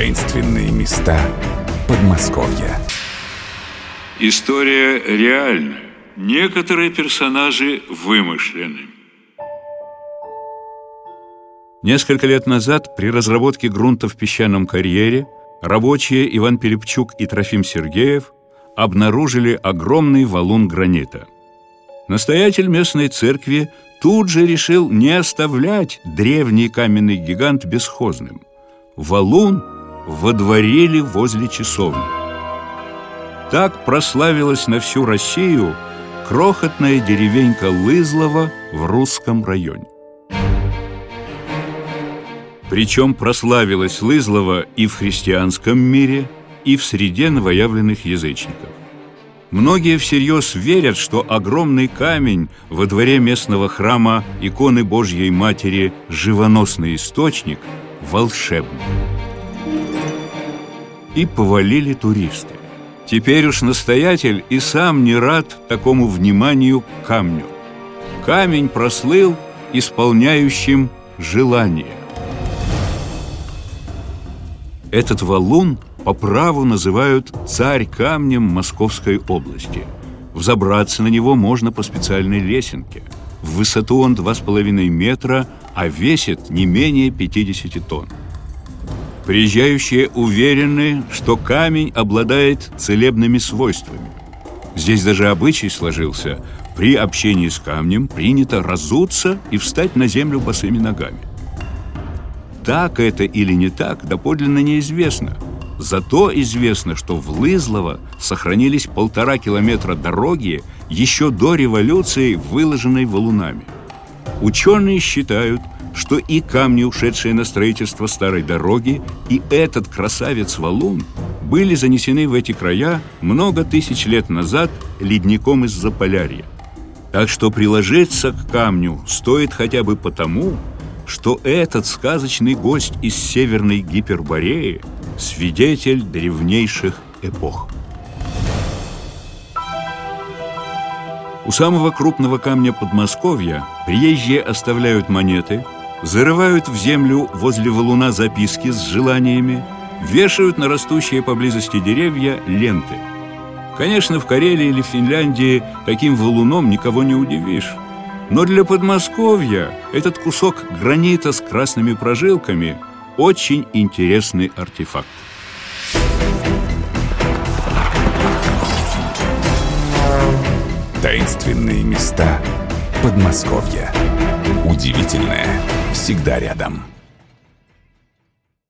Таинственные места Подмосковья. История реальна. Некоторые персонажи вымышлены. Несколько лет назад при разработке грунта в песчаном карьере рабочие Иван Перепчук и Трофим Сергеев обнаружили огромный валун гранита. Настоятель местной церкви тут же решил не оставлять древний каменный гигант бесхозным. Валун водворили возле часовни. Так прославилась на всю Россию крохотная деревенька Лызлова в русском районе. Причем прославилась Лызлова и в христианском мире, и в среде новоявленных язычников. Многие всерьез верят, что огромный камень во дворе местного храма иконы Божьей Матери «Живоносный источник» волшебный. И повалили туристы. Теперь уж настоятель и сам не рад такому вниманию к камню. Камень прослыл исполняющим желание. Этот валун по праву называют «царь камнем Московской области». Взобраться на него можно по специальной лесенке. В высоту он 2,5 метра, а весит не менее 50 тонн. Приезжающие уверены, что камень обладает целебными свойствами. Здесь даже обычай сложился. При общении с камнем принято разуться и встать на землю босыми ногами. Так это или не так, доподлинно неизвестно. Зато известно, что в Лызлово сохранились полтора километра дороги еще до революции, выложенной валунами. Ученые считают, что и камни, ушедшие на строительство старой дороги, и этот красавец-валун были занесены в эти края много тысяч лет назад ледником из Заполярья. Так что приложиться к камню стоит хотя бы потому, что этот сказочный гость из Северной Гипербореи – свидетель древнейших эпох. У самого крупного камня Подмосковья приезжие оставляют монеты, зарывают в землю возле валуна записки с желаниями, вешают на растущие поблизости деревья ленты. Конечно, в Карелии или Финляндии таким валуном никого не удивишь. Но для Подмосковья этот кусок гранита с красными прожилками – очень интересный артефакт. Таинственные места Подмосковья. Удивительное всегда рядом.